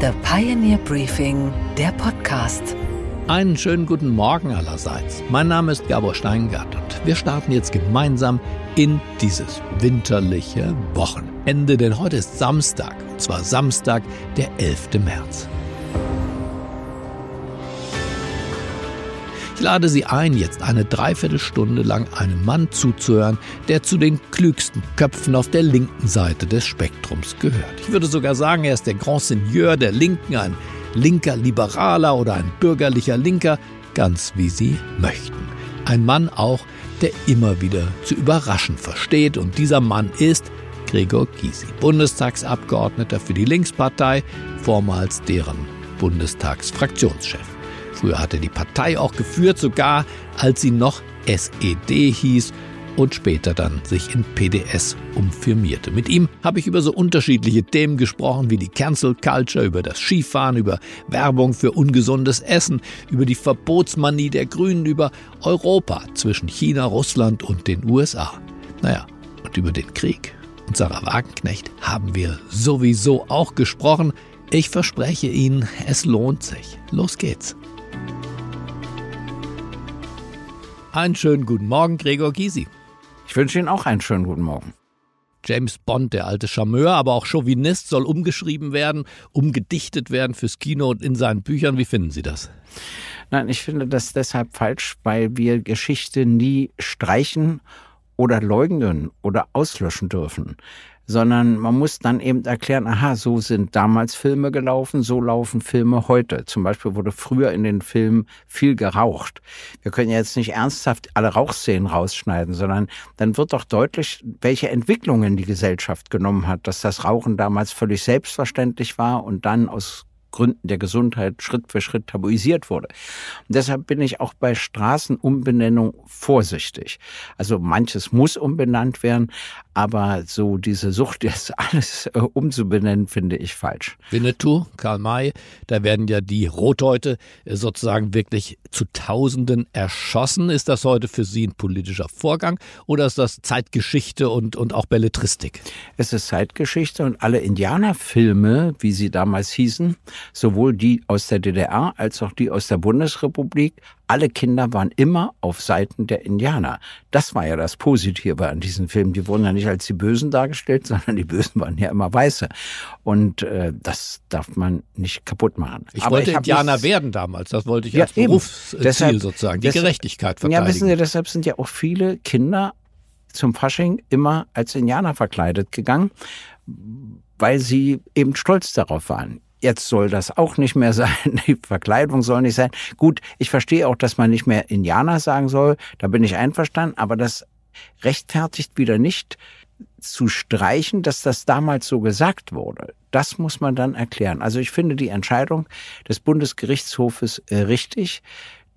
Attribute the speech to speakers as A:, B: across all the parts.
A: The Pioneer Briefing, der Podcast.
B: Einen schönen guten Morgen allerseits. Mein Name ist Gabor Steingart und wir starten jetzt gemeinsam in dieses winterliche Wochenende, denn heute ist Samstag, und zwar Samstag, der 11. März. Ich lade Sie ein, jetzt eine Dreiviertelstunde lang einem Mann zuzuhören, der zu den klügsten Köpfen auf der linken Seite des Spektrums gehört. Ich würde sogar sagen, er ist der Grand Seigneur der Linken, ein linker Liberaler oder ein bürgerlicher Linker, ganz wie Sie möchten. Ein Mann auch, der immer wieder zu überraschen versteht und dieser Mann ist Gregor Gysi, Bundestagsabgeordneter für die Linkspartei, vormals deren Bundestagsfraktionschef. Früher hat er die Partei auch geführt, sogar als sie noch SED hieß und später dann sich in PDS umfirmierte. Mit ihm habe ich über so unterschiedliche Themen gesprochen, wie die Cancel Culture, über das Skifahren, über Werbung für ungesundes Essen, über die Verbotsmanie der Grünen, über Europa zwischen China, Russland und den USA. Naja, und über den Krieg. Und Sarah Wagenknecht haben wir sowieso auch gesprochen. Ich verspreche Ihnen, es lohnt sich. Los geht's. Einen schönen guten Morgen, Gregor Gysi.
C: Ich wünsche Ihnen auch einen schönen guten Morgen.
B: James Bond, der alte Charmeur, aber auch Chauvinist, soll umgeschrieben werden, umgedichtet werden fürs Kino und in seinen Büchern. Wie finden Sie das?
C: Nein, ich finde das deshalb falsch, weil wir Geschichte nie streichen oder leugnen oder auslöschen dürfen sondern man muss dann eben erklären, aha, so sind damals Filme gelaufen, so laufen Filme heute. Zum Beispiel wurde früher in den Filmen viel geraucht. Wir können jetzt nicht ernsthaft alle Rauchszenen rausschneiden, sondern dann wird doch deutlich, welche Entwicklungen die Gesellschaft genommen hat, dass das Rauchen damals völlig selbstverständlich war und dann aus Gründen der Gesundheit Schritt für Schritt tabuisiert wurde. Und deshalb bin ich auch bei Straßenumbenennung vorsichtig. Also manches muss umbenannt werden, aber so diese Sucht, jetzt alles äh, umzubenennen, finde ich falsch.
B: Winnetou, Karl May, da werden ja die Rothäute äh, sozusagen wirklich zu Tausenden erschossen. Ist das heute für Sie ein politischer Vorgang oder ist das Zeitgeschichte und, und auch Belletristik?
C: Es ist Zeitgeschichte und alle Indianerfilme, wie sie damals hießen, sowohl die aus der DDR als auch die aus der Bundesrepublik, alle Kinder waren immer auf Seiten der Indianer. Das war ja das Positive an diesen Filmen. Die wurden ja nicht als die Bösen dargestellt, sondern die Bösen waren ja immer Weiße. Und äh, das darf man nicht kaputt machen.
B: Ich Aber wollte ich Indianer werden damals. Das wollte ich ja, als Berufsziel deshalb, sozusagen. Die deshalb, Gerechtigkeit verteidigen.
C: Ja, wissen Sie, deshalb sind ja auch viele Kinder zum Fasching immer als Indianer verkleidet gegangen, weil sie eben stolz darauf waren. Jetzt soll das auch nicht mehr sein. Die Verkleidung soll nicht sein. Gut, ich verstehe auch, dass man nicht mehr Indianer sagen soll. Da bin ich einverstanden. Aber das rechtfertigt wieder nicht zu streichen, dass das damals so gesagt wurde. Das muss man dann erklären. Also ich finde die Entscheidung des Bundesgerichtshofes äh, richtig,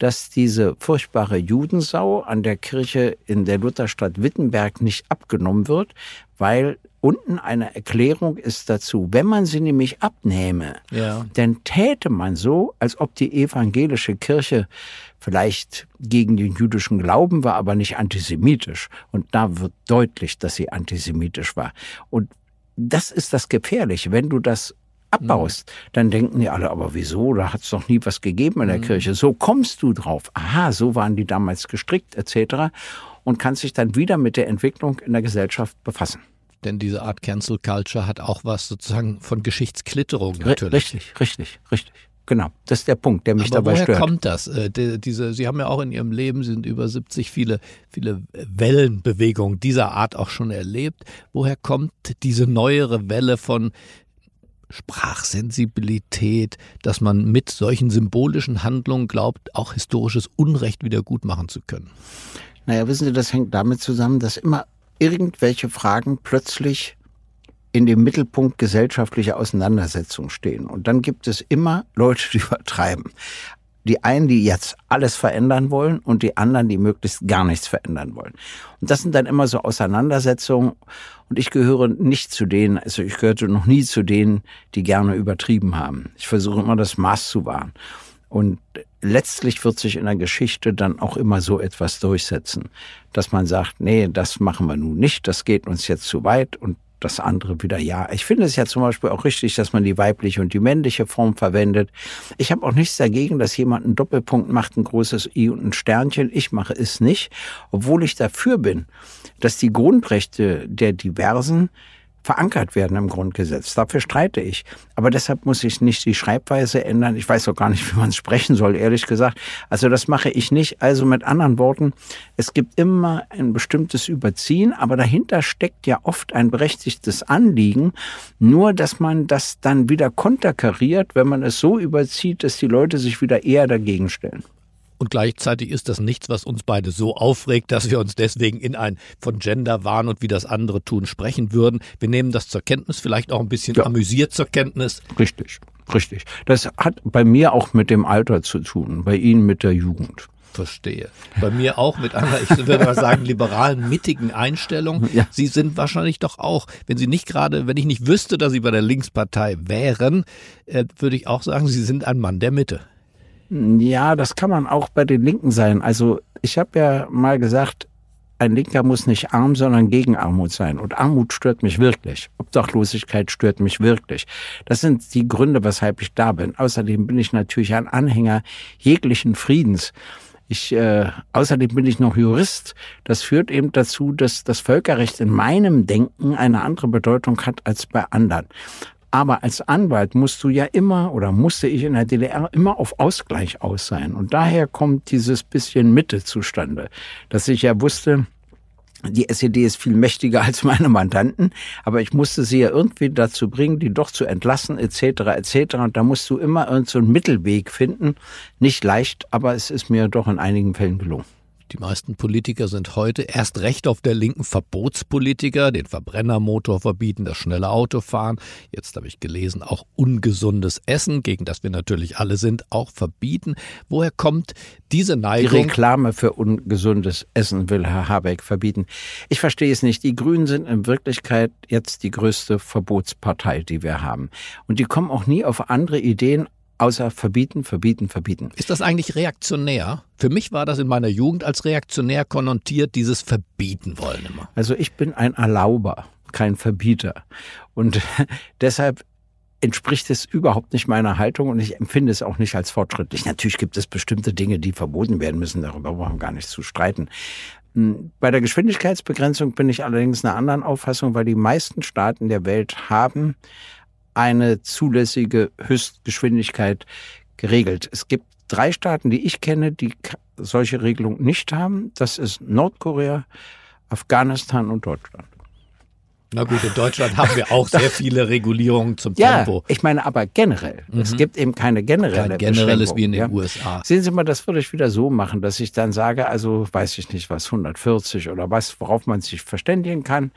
C: dass diese furchtbare Judensau an der Kirche in der Lutherstadt Wittenberg nicht abgenommen wird, weil unten eine Erklärung ist dazu. Wenn man sie nämlich abnehme, ja. dann täte man so, als ob die evangelische Kirche vielleicht gegen den jüdischen Glauben war, aber nicht antisemitisch. Und da wird deutlich, dass sie antisemitisch war. Und das ist das Gefährliche. Wenn du das abbaust, mhm. dann denken die alle, aber wieso? Da hat es doch nie was gegeben in der mhm. Kirche. So kommst du drauf. Aha, so waren die damals gestrickt, etc. Und kannst dich dann wieder mit der Entwicklung in der Gesellschaft befassen.
B: Denn diese Art Cancel Culture hat auch was sozusagen von Geschichtsklitterung natürlich.
C: Richtig, richtig, richtig. Genau, das ist der Punkt, der mich
B: Aber
C: dabei
B: woher
C: stört.
B: Woher kommt das? Äh, diese, Sie haben ja auch in Ihrem Leben, Sie sind über 70 viele, viele Wellenbewegungen dieser Art auch schon erlebt. Woher kommt diese neuere Welle von Sprachsensibilität, dass man mit solchen symbolischen Handlungen glaubt, auch historisches Unrecht wieder gut machen zu können?
C: Naja, wissen Sie, das hängt damit zusammen, dass immer irgendwelche Fragen plötzlich in dem Mittelpunkt gesellschaftlicher Auseinandersetzung stehen. Und dann gibt es immer Leute, die übertreiben. Die einen, die jetzt alles verändern wollen und die anderen, die möglichst gar nichts verändern wollen. Und das sind dann immer so Auseinandersetzungen. Und ich gehöre nicht zu denen, also ich gehörte noch nie zu denen, die gerne übertrieben haben. Ich versuche immer das Maß zu wahren. Und letztlich wird sich in der Geschichte dann auch immer so etwas durchsetzen, dass man sagt, nee, das machen wir nun nicht, das geht uns jetzt zu weit und das andere wieder ja. Ich finde es ja zum Beispiel auch richtig, dass man die weibliche und die männliche Form verwendet. Ich habe auch nichts dagegen, dass jemand einen Doppelpunkt macht, ein großes I und ein Sternchen. Ich mache es nicht, obwohl ich dafür bin, dass die Grundrechte der Diversen verankert werden im Grundgesetz. Dafür streite ich. Aber deshalb muss ich nicht die Schreibweise ändern. Ich weiß auch gar nicht, wie man es sprechen soll, ehrlich gesagt. Also das mache ich nicht. Also mit anderen Worten, es gibt immer ein bestimmtes Überziehen, aber dahinter steckt ja oft ein berechtigtes Anliegen. Nur, dass man das dann wieder konterkariert, wenn man es so überzieht, dass die Leute sich wieder eher dagegen stellen.
B: Und gleichzeitig ist das nichts, was uns beide so aufregt, dass wir uns deswegen in ein von Gender Wahn und wie das andere tun sprechen würden. Wir nehmen das zur Kenntnis, vielleicht auch ein bisschen ja. amüsiert zur Kenntnis.
C: Richtig, richtig. Das hat bei mir auch mit dem Alter zu tun, bei Ihnen mit der Jugend.
B: Verstehe. Bei mir auch mit einer, ich würde mal sagen, liberalen, mittigen Einstellung. Ja. Sie sind wahrscheinlich doch auch, wenn Sie nicht gerade, wenn ich nicht wüsste, dass Sie bei der Linkspartei wären, äh, würde ich auch sagen, Sie sind ein Mann der Mitte.
C: Ja, das kann man auch bei den Linken sein. Also ich habe ja mal gesagt, ein Linker muss nicht arm, sondern gegen Armut sein. Und Armut stört mich wirklich. Obdachlosigkeit stört mich wirklich. Das sind die Gründe, weshalb ich da bin. Außerdem bin ich natürlich ein Anhänger jeglichen Friedens. Ich, äh, außerdem bin ich noch Jurist. Das führt eben dazu, dass das Völkerrecht in meinem Denken eine andere Bedeutung hat als bei anderen. Aber als Anwalt musst du ja immer oder musste ich in der DDR immer auf Ausgleich aus sein. Und daher kommt dieses bisschen Mitte zustande, dass ich ja wusste, die SED ist viel mächtiger als meine Mandanten, aber ich musste sie ja irgendwie dazu bringen, die doch zu entlassen, etc., etc. Und da musst du immer irgendeinen so Mittelweg finden. Nicht leicht, aber es ist mir doch in einigen Fällen gelungen.
B: Die meisten Politiker sind heute erst recht auf der linken Verbotspolitiker, den Verbrennermotor verbieten, das schnelle Autofahren. Jetzt habe ich gelesen, auch ungesundes Essen, gegen das wir natürlich alle sind, auch verbieten. Woher kommt diese Neigung?
C: Die Reklame für ungesundes Essen will Herr Habeck verbieten. Ich verstehe es nicht. Die Grünen sind in Wirklichkeit jetzt die größte Verbotspartei, die wir haben. Und die kommen auch nie auf andere Ideen, außer verbieten, verbieten, verbieten.
B: Ist das eigentlich reaktionär? Für mich war das in meiner Jugend als reaktionär konnotiert, dieses Verbieten wollen immer.
C: Also ich bin ein Erlauber, kein Verbieter. Und deshalb entspricht es überhaupt nicht meiner Haltung und ich empfinde es auch nicht als fortschrittlich. Natürlich gibt es bestimmte Dinge, die verboten werden müssen, darüber brauchen wir gar nicht zu streiten. Hm, bei der Geschwindigkeitsbegrenzung bin ich allerdings einer anderen Auffassung, weil die meisten Staaten der Welt haben eine zulässige Höchstgeschwindigkeit geregelt. Es gibt drei Staaten, die ich kenne, die solche Regelung nicht haben. Das ist Nordkorea, Afghanistan und Deutschland.
B: Na gut, in Deutschland haben wir auch sehr viele Regulierungen zum
C: ja,
B: Tempo.
C: Ich meine aber generell. Mhm. Es gibt eben keine generelle Kein
B: generelles wie in den ja. USA.
C: Sehen Sie mal, das würde ich wieder so machen, dass ich dann sage, also weiß ich nicht was, 140 oder was, worauf man sich verständigen kann.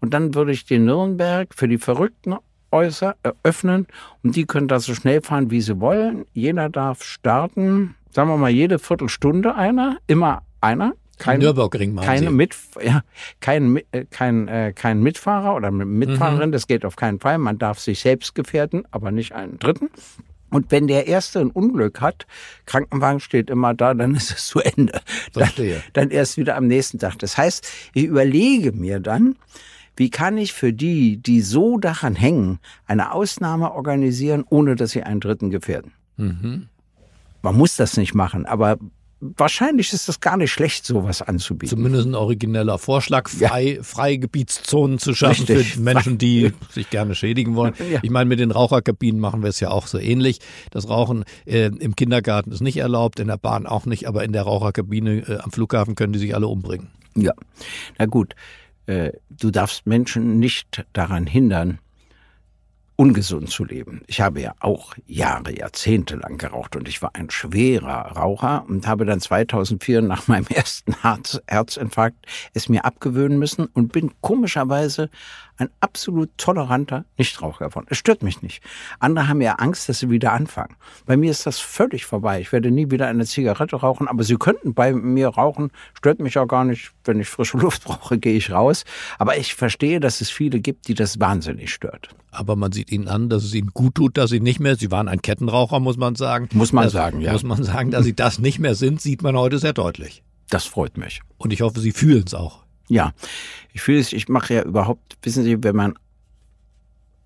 C: Und dann würde ich den Nürnberg für die Verrückten äußern, öffnen und die können da so schnell fahren, wie sie wollen. Jeder darf starten, sagen wir mal, jede Viertelstunde einer, immer einer.
B: Kein, Nürburgring machen
C: keine Mit, ja, kein, äh, kein, äh, kein Mitfahrer oder Mitfahrerin, mhm. das geht auf keinen Fall. Man darf sich selbst gefährden, aber nicht einen Dritten. Und wenn der Erste ein Unglück hat, Krankenwagen steht immer da, dann ist es zu Ende. Dann, dann erst wieder am nächsten Tag. Das heißt, ich überlege mir dann, wie kann ich für die, die so daran hängen, eine Ausnahme organisieren, ohne dass sie einen Dritten gefährden? Mhm. Man muss das nicht machen, aber wahrscheinlich ist es gar nicht schlecht, sowas anzubieten.
B: Zumindest ein origineller Vorschlag, frei, ja. Freigebietszonen zu schaffen Richtig. für Menschen, die sich gerne schädigen wollen. Ja. Ich meine, mit den Raucherkabinen machen wir es ja auch so ähnlich. Das Rauchen äh, im Kindergarten ist nicht erlaubt, in der Bahn auch nicht, aber in der Raucherkabine äh, am Flughafen können die sich alle umbringen.
C: Ja, na gut. Äh, du darfst Menschen nicht daran hindern, ungesund zu leben. Ich habe ja auch Jahre, Jahrzehnte lang geraucht und ich war ein schwerer Raucher und habe dann 2004 nach meinem ersten Herz, Herzinfarkt es mir abgewöhnen müssen und bin komischerweise ein absolut toleranter Nichtraucher geworden. Es stört mich nicht. Andere haben ja Angst, dass sie wieder anfangen. Bei mir ist das völlig vorbei. Ich werde nie wieder eine Zigarette rauchen, aber sie könnten bei mir rauchen. Stört mich auch gar nicht. Wenn ich frische Luft brauche, gehe ich raus. Aber ich verstehe, dass es viele gibt, die das wahnsinnig stört.
B: Aber man sieht ihnen an, dass es ihnen gut tut, dass sie nicht mehr, sie waren ein Kettenraucher, muss man sagen.
C: Muss man das, sagen, ja.
B: Muss man sagen, dass sie das nicht mehr sind, sieht man heute sehr deutlich.
C: Das freut mich.
B: Und ich hoffe, Sie fühlen es auch.
C: Ja, ich fühle es, ich mache ja überhaupt, wissen Sie, wenn man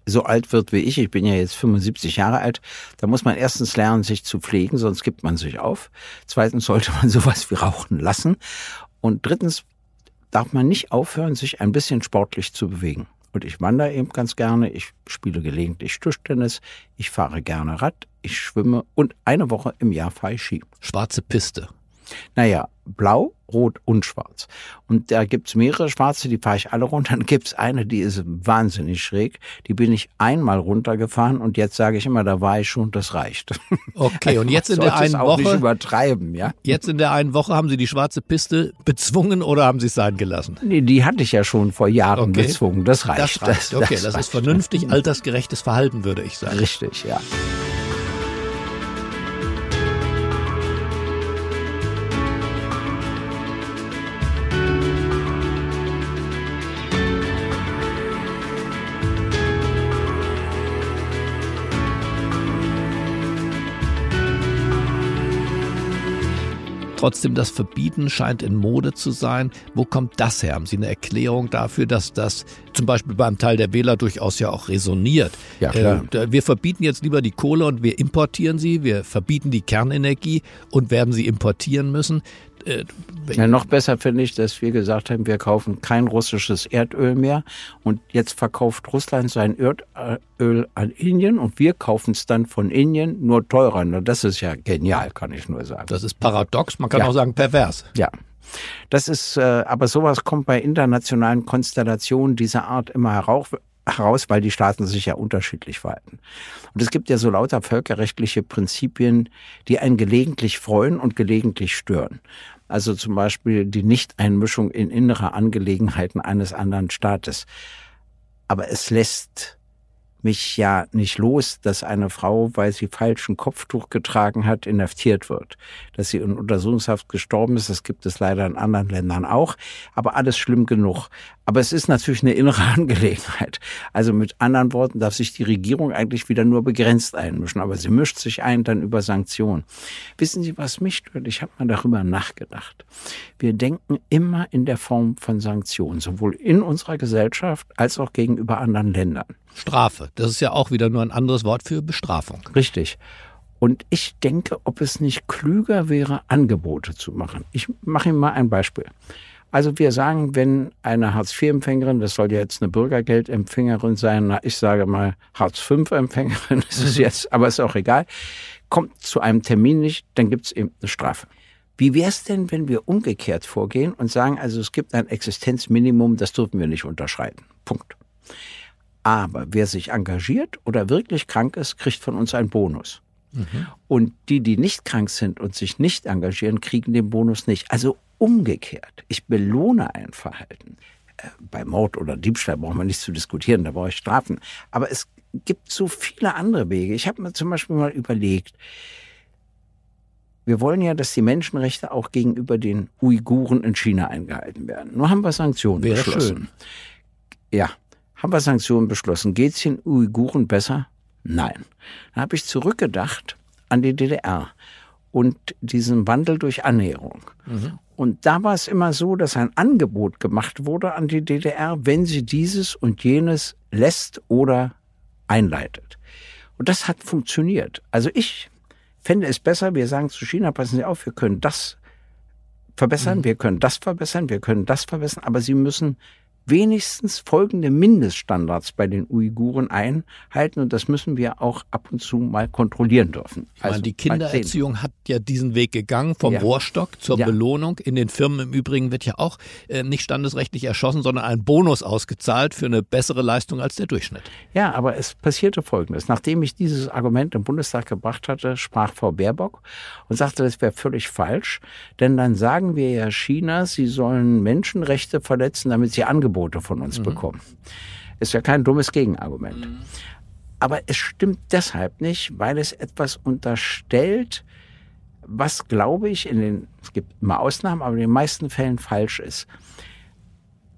C: so alt wird wie ich, ich bin ja jetzt 75 Jahre alt, da muss man erstens lernen, sich zu pflegen, sonst gibt man sich auf. Zweitens sollte man sowas wie Rauchen lassen. Und drittens darf man nicht aufhören, sich ein bisschen sportlich zu bewegen. Und ich wandere eben ganz gerne, ich spiele gelegentlich Tischtennis, ich fahre gerne Rad, ich schwimme und eine Woche im Jahr fahre ich Ski.
B: Schwarze Piste.
C: Naja, blau, rot und schwarz. Und da gibt's mehrere schwarze, die fahre ich alle runter. Dann gibt's eine, die ist wahnsinnig schräg. Die bin ich einmal runtergefahren und jetzt sage ich immer, da war ich schon, das reicht.
B: Okay, und jetzt in der einen
C: auch
B: Woche.
C: Nicht übertreiben, ja?
B: Jetzt in der einen Woche haben Sie die schwarze Piste bezwungen oder haben Sie es sein gelassen?
C: Nee, die hatte ich ja schon vor Jahren
B: Okay.
C: bezwungen. Das reicht.
B: Das reicht. Okay, das,
C: reicht.
B: ist vernünftig, altersgerechtes Verhalten, würde ich sagen.
C: Richtig, ja.
B: Trotzdem, das Verbieten scheint in Mode zu sein. Wo kommt das her? Haben Sie eine Erklärung dafür, dass das zum Beispiel beim Teil der Wähler durchaus ja auch resoniert?
C: Ja, klar.
B: Äh, wir verbieten jetzt lieber die Kohle und wir importieren sie. Wir verbieten die Kernenergie und werden sie importieren müssen. Äh,
C: Ja, noch besser finde ich, dass wir gesagt haben, wir kaufen kein russisches Erdöl mehr und jetzt verkauft Russland sein Erdöl an Indien und wir kaufen es dann von Indien nur teurer. Na, Das ist ja genial, kann ich nur sagen.
B: das ist paradox, man kann
C: Ja.
B: auch sagen pervers.
C: Ja. Das ist, äh, aber sowas kommt bei internationalen Konstellationen dieser Art immer heraus, heraus, weil die Staaten sich ja unterschiedlich verhalten. Und es gibt ja so lauter völkerrechtliche Prinzipien, die einen gelegentlich freuen und gelegentlich stören. Also zum Beispiel die Nichteinmischung in innere Angelegenheiten eines anderen Staates. Aber es lässt mich ja nicht los, dass eine Frau, weil sie falschen Kopftuch getragen hat, inhaftiert wird. Dass sie in Untersuchungshaft gestorben ist, das gibt es leider in anderen Ländern auch. Aber alles schlimm genug. Aber es ist natürlich eine innere Angelegenheit. Also mit anderen Worten darf sich die Regierung eigentlich wieder nur begrenzt einmischen. Aber sie mischt sich ein dann über Sanktionen. Wissen Sie, was mich stört? Ich habe mal darüber nachgedacht. Wir denken immer in der Form von Sanktionen, sowohl in unserer Gesellschaft als auch gegenüber anderen Ländern.
B: Strafe, das ist ja auch wieder nur ein anderes Wort für Bestrafung.
C: Richtig. Und ich denke, ob es nicht klüger wäre, Angebote zu machen. Ich mache Ihnen mal ein Beispiel. Also wir sagen, wenn eine Hartz-IV-Empfängerin, das soll ja jetzt eine Bürgergeldempfängerin sein, na, ich sage mal Hartz-V-Empfängerin, ist es jetzt, aber ist auch egal, kommt zu einem Termin nicht, dann gibt es eben eine Strafe. Wie wäre es denn, wenn wir umgekehrt vorgehen und sagen, also es gibt ein Existenzminimum, das dürfen wir nicht unterschreiten. Punkt. Aber wer sich engagiert oder wirklich krank ist, kriegt von uns einen Bonus. Und die, die nicht krank sind und sich nicht engagieren, kriegen den Bonus nicht. Also umgekehrt. Ich belohne ein Verhalten. Äh, Bei Mord oder Diebstahl braucht man nicht zu diskutieren, da brauche ich Strafen. Aber es gibt so viele andere Wege. Ich habe mir zum Beispiel mal überlegt, wir wollen ja, dass die Menschenrechte auch gegenüber den Uiguren in China eingehalten werden. Nur haben wir Sanktionen
B: Wäre
C: beschlossen.
B: schön.
C: Ja, haben wir Sanktionen beschlossen. Geht es den Uiguren besser? Nein. Dann habe ich zurückgedacht an die DDR und diesen Wandel durch Annäherung. Und da war es immer so, dass ein Angebot gemacht wurde an die DDR, wenn sie dieses und jenes lässt oder einleitet. Und das hat funktioniert. Also ich fände es besser, wir sagen zu China, passen Sie auf, wir können das verbessern, wir können das verbessern, wir können das verbessern, aber Sie müssen wenigstens folgende Mindeststandards bei den Uiguren einhalten und das müssen wir auch ab und zu mal kontrollieren dürfen.
B: Ich meine, die. Kindererziehung hat ja diesen Weg gegangen, vom
C: Ja.
B: Rohrstock zur
C: Ja.
B: Belohnung. In den Firmen im Übrigen wird ja auch äh, nicht standesrechtlich erschossen, sondern ein Bonus ausgezahlt für eine bessere Leistung als der Durchschnitt.
C: Ja, aber es passierte Folgendes. Nachdem ich dieses Argument im Bundestag gebracht hatte, sprach Frau Baerbock und sagte, das wäre völlig falsch, denn dann sagen wir ja China, sie sollen Menschenrechte verletzen, damit sie Angebote von uns bekommen. Ist ja kein dummes Gegenargument. Aber es stimmt deshalb nicht, weil es etwas unterstellt, was, glaube ich, in den, es gibt immer Ausnahmen, aber in den meisten Fällen falsch ist.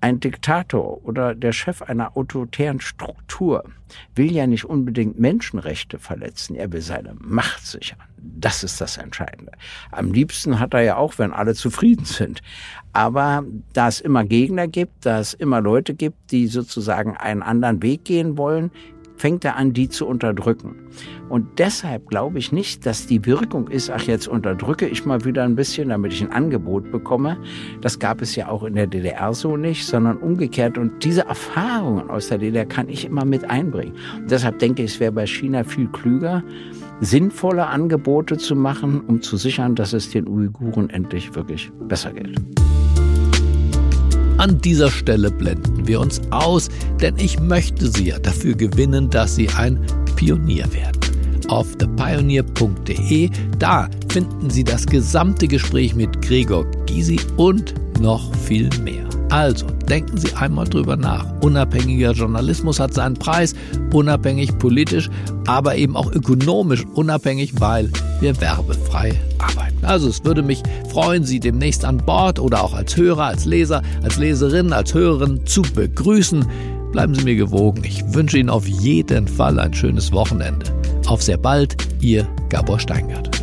C: Ein Diktator oder der Chef einer autoritären Struktur will ja nicht unbedingt Menschenrechte verletzen, er will seine Macht sichern. Das ist das Entscheidende. Am liebsten hat er ja auch, wenn alle zufrieden sind. Aber da es immer Gegner gibt, da es immer Leute gibt, die sozusagen einen anderen Weg gehen wollen, fängt er an, die zu unterdrücken. Und deshalb glaube ich nicht, dass die Wirkung ist, ach jetzt unterdrücke ich mal wieder ein bisschen, damit ich ein Angebot bekomme. Das gab es ja auch in der DDR so nicht, sondern umgekehrt. Und diese Erfahrungen aus der DDR kann ich immer mit einbringen. Und deshalb denke ich, es wäre bei China viel klüger, sinnvolle Angebote zu machen, um zu sichern, dass es den Uiguren endlich wirklich besser geht.
B: An dieser Stelle blenden wir uns aus, denn ich möchte Sie ja dafür gewinnen, dass Sie ein Pionier werden. Auf thepioneer.de, da finden Sie das gesamte Gespräch mit Gregor Gysi und noch viel mehr. Also denken Sie einmal drüber nach. Unabhängiger Journalismus hat seinen Preis, unabhängig politisch, aber eben auch ökonomisch unabhängig, weil wir werbefrei arbeiten. Also es würde mich freuen, Sie demnächst an Bord oder auch als Hörer, als Leser, als Leserin, als Hörerin zu begrüßen. Bleiben Sie mir gewogen. Ich wünsche Ihnen auf jeden Fall ein schönes Wochenende. Auf sehr bald, Ihr Gabor Steingart.